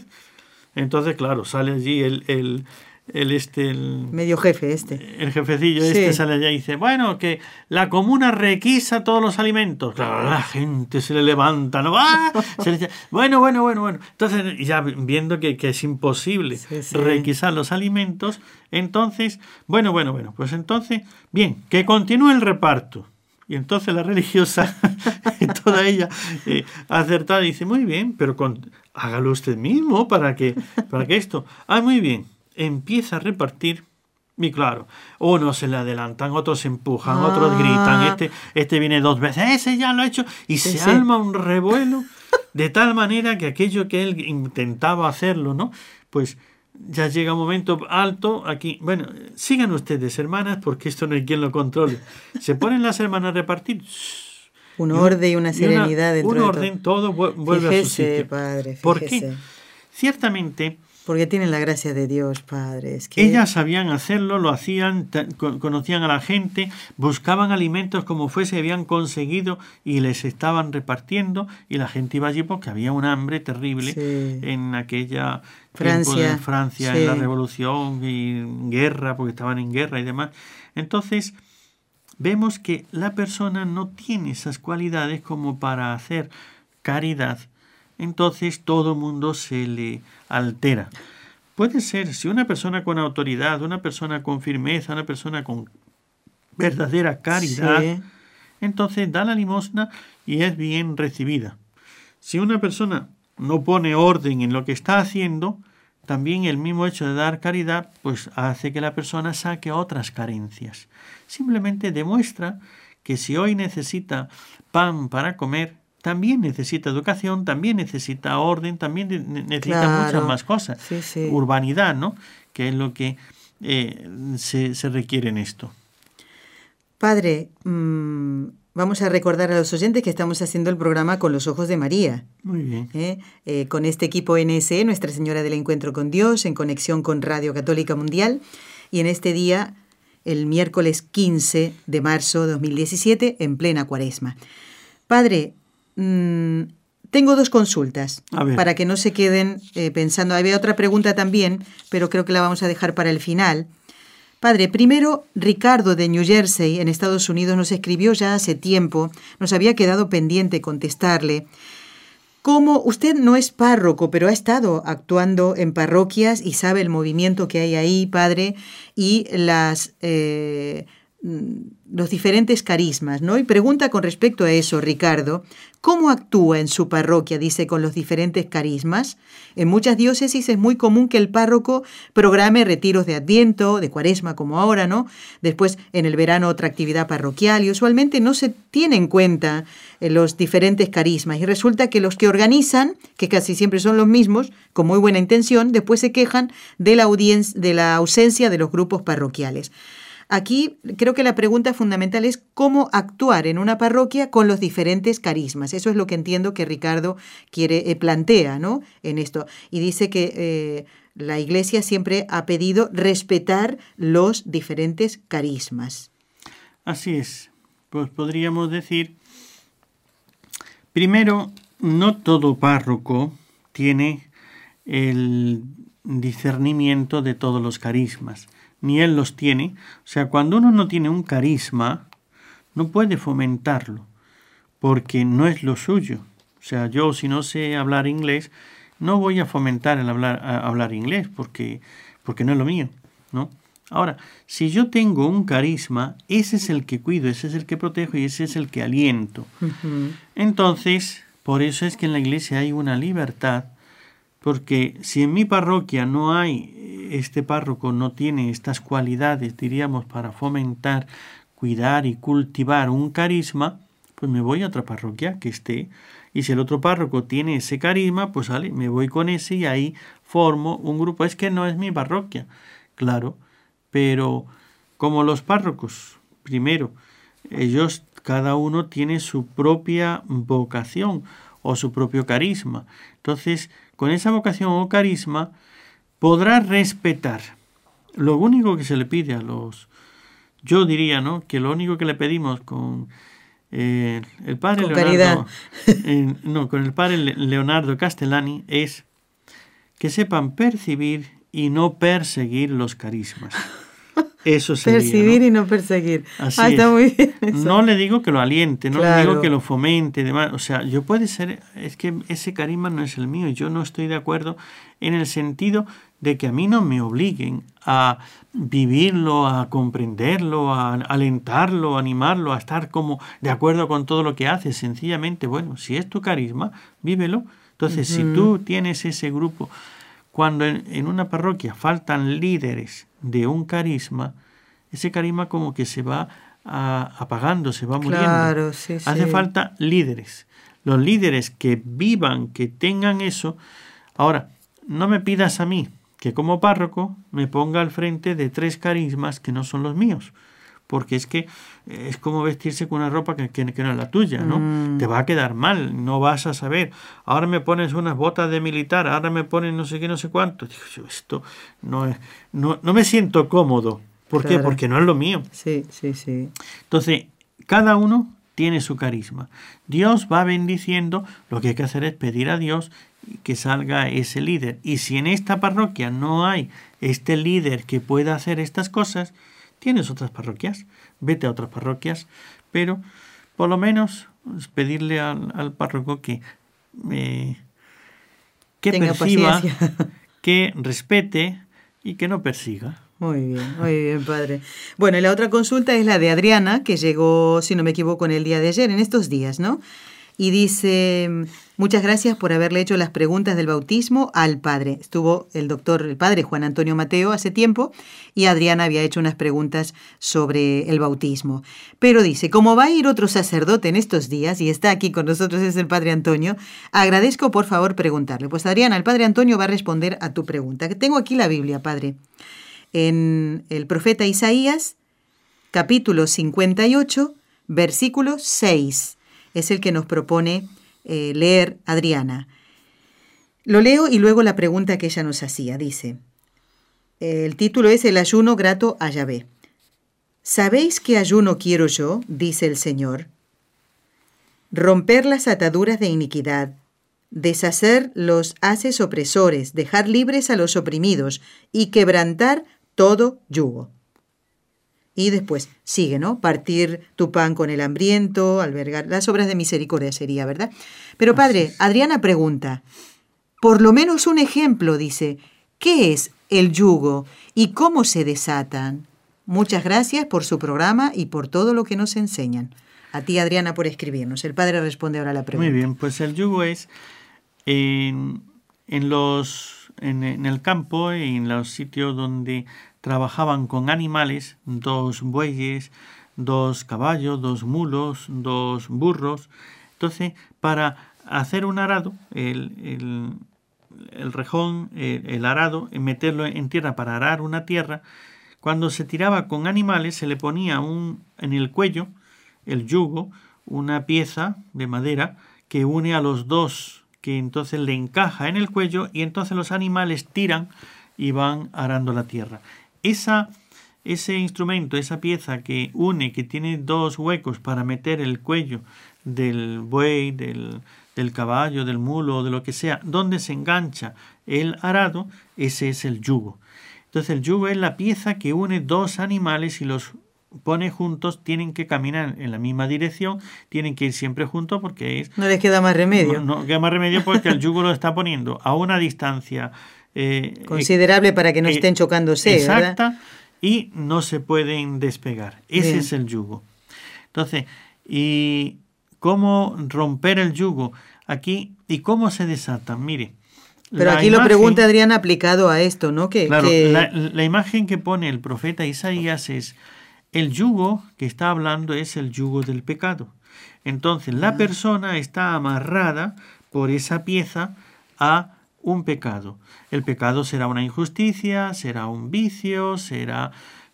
Entonces, claro, sale allí el, el este, el, Medio jefe este. el jefecillo Sí. este sale allá y dice, bueno, que la comuna requisa todos los alimentos. Claro, la gente se le levanta, ¿no? ¡Ah! Le dice, bueno, bueno, bueno, bueno. Entonces, ya viendo que, que es imposible Sí, sí. requisar los alimentos, entonces, bueno, bueno, bueno, pues entonces, bien, que continúe el reparto. Y entonces la religiosa, toda ella eh, acertada, dice, muy bien, pero con- hágalo usted mismo para que, para que esto. Ah, muy bien. Empieza a repartir. Y claro, unos se le adelantan, otros se empujan, otros Ah. gritan, este, este viene dos veces, ese ya lo ha hecho, y Sí, se sí. alma un revuelo de tal manera que aquello que él intentaba hacerlo, ¿no? Pues ya llega un momento alto aquí. Bueno, sigan ustedes, hermanas, porque esto no hay quien lo controle. Se ponen las hermanas a repartir. Un y orden y una serenidad dentro Un de todo. orden, todo, vu- vuelve a su sitio. padre, ¿Por fíjese. qué? Ciertamente, Porque tienen la gracia de Dios, padre. Es que ellas sabían hacerlo, lo hacían, conocían a la gente, buscaban alimentos como fuese, habían conseguido y les estaban repartiendo y la gente iba allí porque había un hambre terrible Sí. en aquella Francia, de Francia, sí. en la revolución y guerra, porque estaban en guerra y demás. Entonces, vemos que la persona no tiene esas cualidades como para hacer caridad, entonces todo mundo se le altera. Puede ser, si una persona con autoridad, una persona con firmeza, una persona con verdadera caridad, Sí. entonces da la limosna y es bien recibida. Si una persona no pone orden en lo que está haciendo, también el mismo hecho de dar caridad, pues hace que la persona saque otras carencias. Simplemente demuestra que si hoy necesita pan para comer, también necesita educación, también necesita orden, también ne- necesita Claro. muchas más cosas. Sí, sí. Urbanidad, ¿no? Que es lo que eh, se, se requiere en esto. Padre, mm, vamos a recordar a los oyentes que estamos haciendo el programa con los ojos de María. Muy bien. ¿eh? Eh, con este equipo NSE, Nuestra Señora del Encuentro con Dios, en conexión con Radio Católica Mundial. Y en este día, el miércoles 15 de marzo de 2017, en plena cuaresma. Padre, mm, tengo dos consultas para que no se queden eh, pensando. Había otra pregunta también, pero creo que la vamos a dejar para el final. Padre, primero Ricardo de New Jersey, en Estados Unidos, nos escribió ya hace tiempo, nos había quedado pendiente contestarle. Como usted no es párroco, pero ha estado actuando en parroquias y sabe el movimiento que hay ahí, padre, y las, eh, los diferentes carismas, ¿no? Y pregunta con respecto a eso, Ricardo, ¿cómo actúa en su parroquia, dice, con los diferentes carismas? En muchas diócesis es muy común que el párroco programe retiros de Adviento, de Cuaresma como ahora, ¿no? Después en el verano otra actividad parroquial y usualmente no se tiene en cuenta eh, los diferentes carismas y resulta que los que organizan, que casi siempre son los mismos, con muy buena intención, después se quejan de la, de la ausencia de los grupos parroquiales. Aquí creo que la pregunta fundamental es cómo actuar en una parroquia con los diferentes carismas. Eso es lo que entiendo que Ricardo quiere eh, plantea, ¿no? En esto y dice que eh, la Iglesia siempre ha pedido respetar los diferentes carismas. Así es. Pues podríamos decir, primero, no todo párroco tiene el discernimiento de todos los carismas, ni él los tiene. O sea, cuando uno no tiene un carisma, no puede fomentarlo, porque no es lo suyo. O sea, yo si no sé hablar inglés, no voy a fomentar el hablar, hablar inglés, porque, porque no es lo mío, ¿no? Ahora, si yo tengo un carisma, ese es el que cuido, ese es el que protejo y ese es el que aliento. Entonces, por eso es que en la iglesia hay una libertad, porque si en mi parroquia no hay, este párroco no tiene estas cualidades, diríamos, para fomentar, cuidar y cultivar un carisma, pues me voy a otra parroquia que esté. Y si el otro párroco tiene ese carisma, pues vale, me voy con ese y ahí formo un grupo. Es que no es mi parroquia, claro, pero como los párrocos, primero, ellos cada uno tiene su propia vocación o su propio carisma. Entonces, con esa vocación o carisma, podrá respetar. Lo único que se le pide a los, yo diría, ¿no? Que lo único que le pedimos con eh, el padre Leonardo, eh, no, con el padre Leonardo Castellani es que sepan percibir y no perseguir los carismas. Eso sería, Percibir y no perseguir. Así ah, está muy bien No le digo que lo aliente, no le digo que lo fomente, demás. O sea, yo puede ser, es que ese carisma no es el mío. Yo no estoy de acuerdo en el sentido de que a mí no me obliguen a vivirlo, a comprenderlo, a alentarlo, a animarlo, a estar como de acuerdo con todo lo que hace. Sencillamente, bueno, si es tu carisma, vívelo. Entonces, si tú tienes ese grupo, cuando en una parroquia faltan líderes, de un carisma, ese carisma como que se va apagando, se va muriendo. Hace falta líderes. Los líderes que vivan, que tengan eso. Ahora, no me pidas a mí que como párroco me ponga al frente de tres carismas que no son los míos. Porque es que es como vestirse con una ropa que, que, no es la tuya, ¿no? Mm. Te va a quedar mal, no vas a saber. Ahora me pones unas botas de militar, ahora me pones no sé qué, no sé cuánto. Digo, esto no es, no, no me siento cómodo. ¿Por qué? Porque no es lo mío. Sí, sí, sí. Entonces, cada uno tiene su carisma. Dios va bendiciendo, lo que hay que hacer es pedir a Dios que salga ese líder. Y si en esta parroquia no hay este líder que pueda hacer estas cosas, tienes otras parroquias vete a otras parroquias, pero por lo menos pedirle al, párroco que, eh, que perciba, que respete y que no persiga. Muy bien, muy bien, padre. Bueno, y la otra consulta es la de Adriana, que llegó, si no me equivoco, en el día de ayer, en estos días, ¿no? Y dice, muchas gracias por haberle hecho las preguntas del bautismo al padre. Estuvo el doctor, el padre Juan Antonio Mateo hace tiempo y Adriana había hecho unas preguntas sobre el bautismo. Pero dice, como va a ir otro sacerdote en estos días y está aquí con nosotros es el padre Antonio, agradezco por favor preguntarle. Pues Adriana, el padre Antonio va a responder a tu pregunta. Tengo aquí la Biblia, padre. En el profeta Isaías, capítulo 58, versículo 6 es el que nos propone eh, leer Adriana. Lo leo y luego la pregunta que ella nos hacía. Dice, el título es El ayuno grato a Yahvé. ¿Sabéis qué ayuno quiero yo? dice el Señor. Romper las ataduras de iniquidad, deshacer los haces opresores, dejar libres a los oprimidos y quebrantar todo yugo. Y después sigue, ¿no? Partir tu pan con el hambriento, albergar las obras de misericordia sería, ¿verdad? Pero padre, Adriana pregunta, por lo menos un ejemplo, dice, ¿qué es el yugo y cómo se desatan? Muchas gracias por su programa y por todo lo que nos enseñan. A ti, Adriana, por escribirnos. El padre responde ahora a la pregunta. Muy bien, pues el yugo es en, los, en, en el campo, en los sitios donde trabajaban con animales, dos bueyes, dos caballos, dos mulos, dos burros. Entonces, para hacer un arado, el, el, rejón, el, arado, meterlo en tierra para arar una tierra, cuando se tiraba con animales se le ponía un, en el cuello, el yugo, una pieza de madera que une a los dos, que entonces le encaja en el cuello y entonces los animales tiran y van arando la tierra esa, ese instrumento, esa pieza que une, que tiene dos huecos para meter el cuello del buey, del, del caballo, del mulo, de lo que sea, donde se engancha el arado, ese es el yugo. Entonces el yugo es la pieza que une dos animales y los pone juntos, tienen que caminar en la misma dirección, tienen que ir siempre juntos porque es... No les queda más remedio. No, no queda más remedio porque el yugo lo está poniendo a una distancia eh, Considerable para que no eh, estén chocándose. Exacta. y no se pueden despegar. Ese es el yugo. Entonces, ¿y cómo romper el yugo? Aquí, ¿y cómo se desatan? Mire. Pero aquí lo pregunta Adrián aplicado a esto, ¿no? Que, claro, La, imagen que pone el profeta Isaías es el yugo que está hablando es el yugo del pecado. Entonces, la ah. persona está amarrada por esa pieza a un pecado. El pecado será una injusticia, será un vicio, será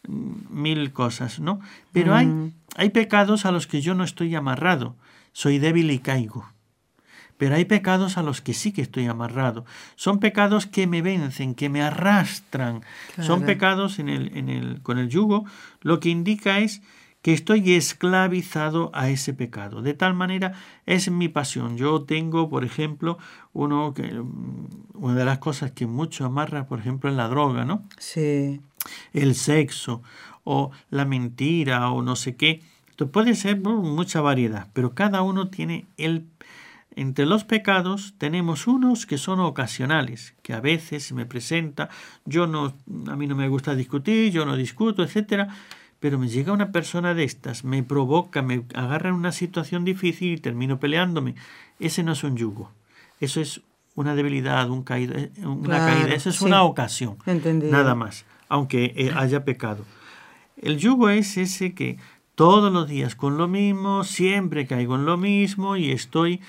mm, mil cosas, ¿no? Pero hay, mm. hay pecados a los que yo no estoy amarrado, soy débil y caigo. Pero hay pecados a los que sí que estoy amarrado. Son pecados que me vencen, que me arrastran. Son pecados en el, en el, con el yugo. Lo que indica es que estoy esclavizado a ese pecado. De tal manera es mi pasión. Yo tengo, por ejemplo, uno que, mm, una de las cosas que mucho amarra, por ejemplo, es la droga, ¿no? Sí. El sexo o la mentira o no sé qué. Esto puede ser mucha variedad, pero cada uno tiene el entre los pecados tenemos unos que son ocasionales, que a veces se me presenta, yo no, a mí no me gusta discutir, yo no discuto, etcétera, pero me llega una persona de estas, me provoca, me agarra en una situación difícil y termino peleándome. Ese no es un yugo. Eso es una debilidad, un caída, eh, una caída. Eso es una ocasión. Nada más, aunque eh, haya pecado. El yugo es ese que todos los días con lo mismo, siempre caigo en lo mismo y estoy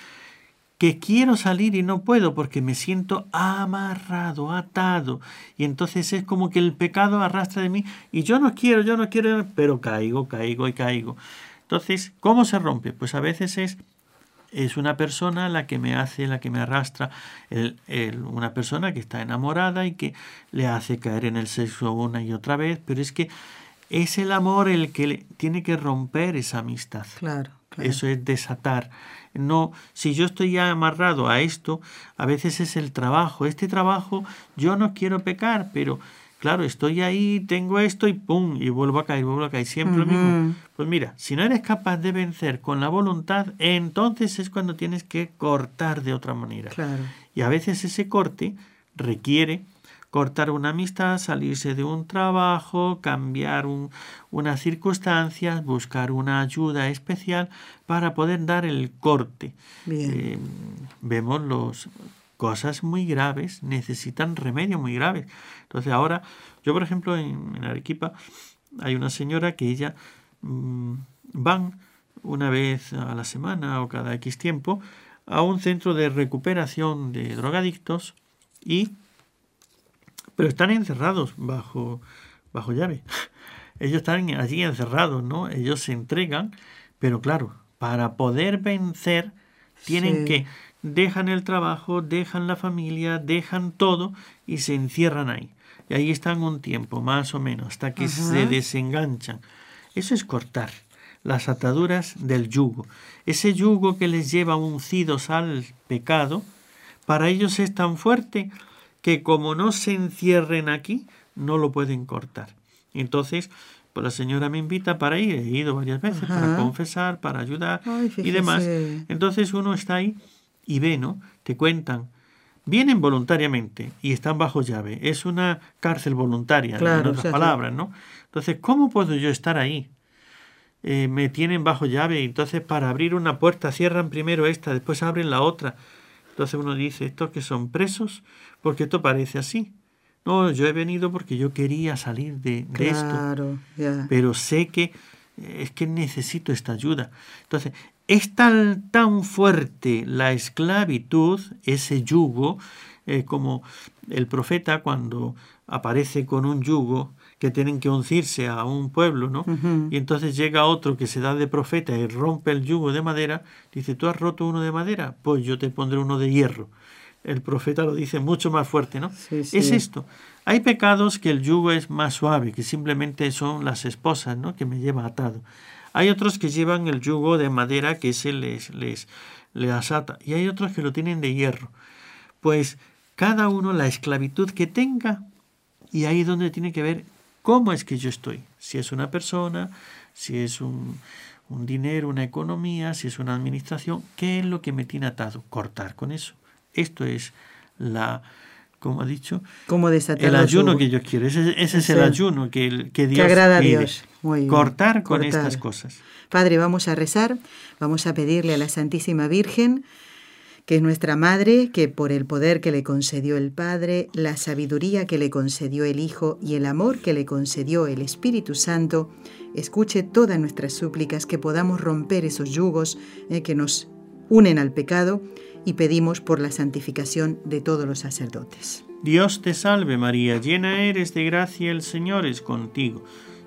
que quiero salir y no puedo porque me siento amarrado, atado. Y entonces es como que el pecado arrastra de mí y yo no quiero, yo no quiero, pero caigo, caigo y caigo. Entonces, ¿cómo se rompe? Pues a veces es, es una persona la que me hace, la que me arrastra, el, una persona que está enamorada y que le hace caer en el sexo una y otra vez, pero es que es el amor el que le, tiene que romper esa amistad. Claro, Eso es desatar. No, si yo estoy ya amarrado a esto, a veces es el trabajo. Este trabajo yo no quiero pecar, pero claro, estoy ahí, tengo esto y pum, y vuelvo a caer, vuelvo a caer, siempre lo mismo. Pues mira, si no eres capaz de vencer con la voluntad, entonces es cuando tienes que cortar de otra manera. Claro. Y a veces ese corte requiere cortar una amistad, salirse de un trabajo, cambiar un, unas circunstancias, buscar una ayuda especial para poder dar el corte. Eh, vemos los cosas muy graves necesitan remedio muy graves. Entonces ahora, yo por ejemplo en, Arequipa hay una señora que ella mm, van una vez a la semana o cada X tiempo a un centro de recuperación de drogadictos y pero están encerrados bajo, bajo llave. Ellos están allí encerrados, ¿no? Ellos se entregan, pero claro, para poder vencer, tienen que dejan el trabajo, dejan la familia, dejan todo y se encierran ahí. Y ahí están un tiempo, más o menos, hasta que se desenganchan. Eso es cortar las ataduras del yugo. Ese yugo que les lleva uncidos al pecado, para ellos es tan fuerte que como no se encierren aquí, no lo pueden cortar. Entonces, pues la señora me invita para ir, he ido varias veces para confesar, para ayudar y demás. Entonces uno está ahí y ve, ¿no? Te cuentan. Vienen voluntariamente y están bajo llave. Es una cárcel voluntaria, en otras palabras, ¿no? Entonces, ¿cómo puedo yo estar ahí? Eh, me tienen bajo llave entonces para abrir una puerta cierran primero esta, después abren la otra. Entonces uno dice, estos que son presos, porque esto parece así. No, yo he venido porque yo quería salir de, esto. Pero sé que eh, es que necesito esta ayuda. Entonces, es tan, tan fuerte la esclavitud, ese yugo, eh, como el profeta cuando aparece con un yugo que tienen que uncirse a un pueblo, ¿no? Y entonces llega otro que se da de profeta y rompe el yugo de madera, dice, ¿tú has roto uno de madera? Pues yo te pondré uno de hierro el profeta lo dice mucho más fuerte, ¿no? Es esto. Hay pecados que el yugo es más suave, que simplemente son las esposas, ¿no? Que me lleva atado. Hay otros que llevan el yugo de madera que se les, les, les asata. Y hay otros que lo tienen de hierro. Pues cada uno la esclavitud que tenga, y ahí es donde tiene que ver cómo es que yo estoy. Si es una persona, si es un, un dinero, una economía, si es una administración, ¿qué es lo que me tiene atado? Cortar con eso. Esto es la, como ha dicho, ¿Cómo desatar el ayuno que Dios quiere. Ese, ese es Ese- el ayuno que, el- que Dios agrada a. Dios. Muy bien. Cortar con Cortar. estas cosas. Padre, vamos a rezar, vamos a pedirle a la Santísima Virgen, que es nuestra Madre, que por el poder que le concedió el Padre, la sabiduría que le concedió el Hijo y el amor que le concedió el Espíritu Santo, escuche todas nuestras súplicas, que podamos romper esos yugos eh, que nos unen al pecado y pedimos por la santificación de todos los sacerdotes. Dios te salve María, llena eres de gracia, el Señor es contigo.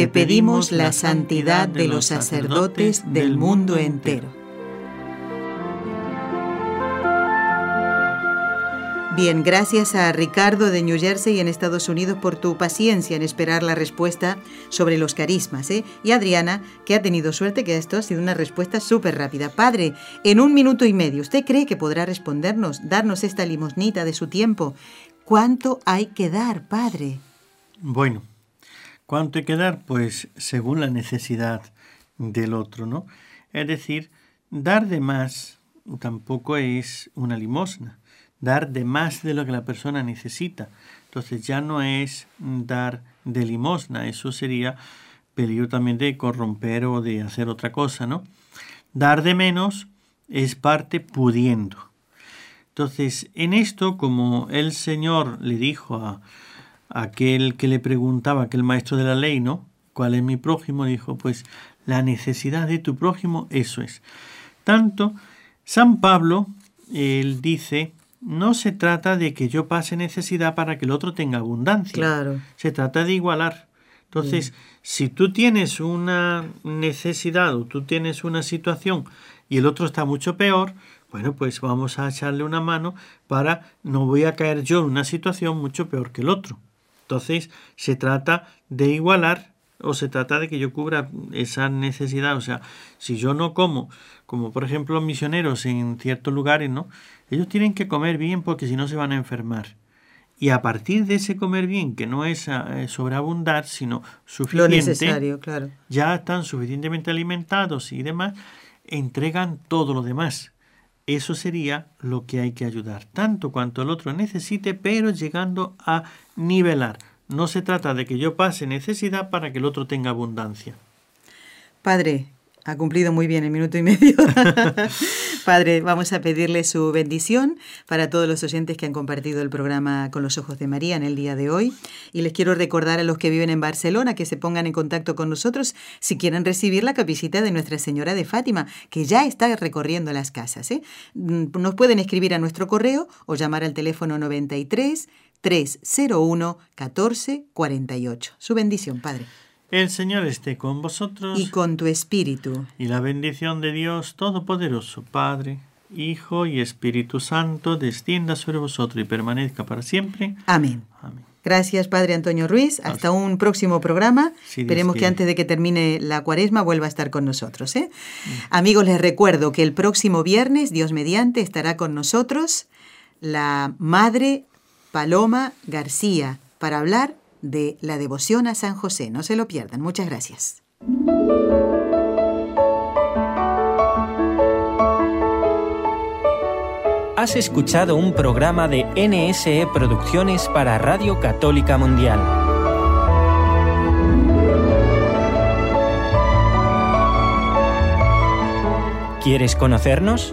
te pedimos la santidad de los sacerdotes del mundo entero. Bien, gracias a Ricardo de New Jersey en Estados Unidos por tu paciencia en esperar la respuesta sobre los carismas. ¿eh? Y Adriana, que ha tenido suerte que esto ha sido una respuesta súper rápida. Padre, en un minuto y medio, ¿usted cree que podrá respondernos, darnos esta limosnita de su tiempo? ¿Cuánto hay que dar, Padre? Bueno, ¿cuánto hay que dar? Pues según la necesidad del otro, ¿no? Es decir, dar de más tampoco es una limosna. Dar de más de lo que la persona necesita. Entonces ya no es dar de limosna, eso sería peligro también de corromper o de hacer otra cosa, ¿no? Dar de menos es parte pudiendo. Entonces, en esto, como el Señor le dijo a, aquel que le preguntaba, aquel maestro de la ley, ¿no? ¿Cuál es mi prójimo? Dijo, pues la necesidad de tu prójimo, eso es. Tanto, San Pablo, él dice, no se trata de que yo pase necesidad para que el otro tenga abundancia. Claro. Se trata de igualar. Entonces, si tú tienes una necesidad o tú tienes una situación y el otro está mucho peor, bueno, pues vamos a echarle una mano para no voy a caer yo en una situación mucho peor que el otro. Entonces, se trata de igualar o se trata de que yo cubra esa necesidad. O sea, si yo no como, como por ejemplo los misioneros en ciertos lugares, ¿no? Ellos tienen que comer bien porque si no se van a enfermar. Y a partir de ese comer bien, que no es eh, sobreabundar, sino Lo suficiente, necesario, claro. ya están suficientemente alimentados y demás, entregan todo lo demás. Eso sería lo que hay que ayudar, tanto cuanto el otro necesite, pero llegando a nivelar. No se trata de que yo pase necesidad para que el otro tenga abundancia. Padre, ha cumplido muy bien el minuto y medio. Padre, vamos a pedirle su bendición para todos los oyentes que han compartido el programa con los ojos de María en el día de hoy. Y les quiero recordar a los que viven en Barcelona que se pongan en contacto con nosotros si quieren recibir la capillita de Nuestra Señora de Fátima, que ya está recorriendo las casas. ¿eh? Nos pueden escribir a nuestro correo o llamar al teléfono 93 301 14 48. Su bendición, Padre. El Señor esté con vosotros Y con tu espíritu. y la bendición de Dios Todopoderoso, Padre, Hijo y Espíritu Santo, descienda sobre vosotros y permanezca para siempre. Amén. Amén. Gracias, Padre Antonio Ruiz. Hasta un próximo programa. Esperemos que antes de que termine la cuaresma vuelva a estar con nosotros. ¿eh? Amigos, les recuerdo que el próximo viernes, Dios mediante, estará con nosotros la Madre Paloma García para hablar de la devoción a San José. No se lo pierdan. Muchas gracias. Has escuchado un programa de NSE Producciones para Radio Católica Mundial. ¿Quieres conocernos?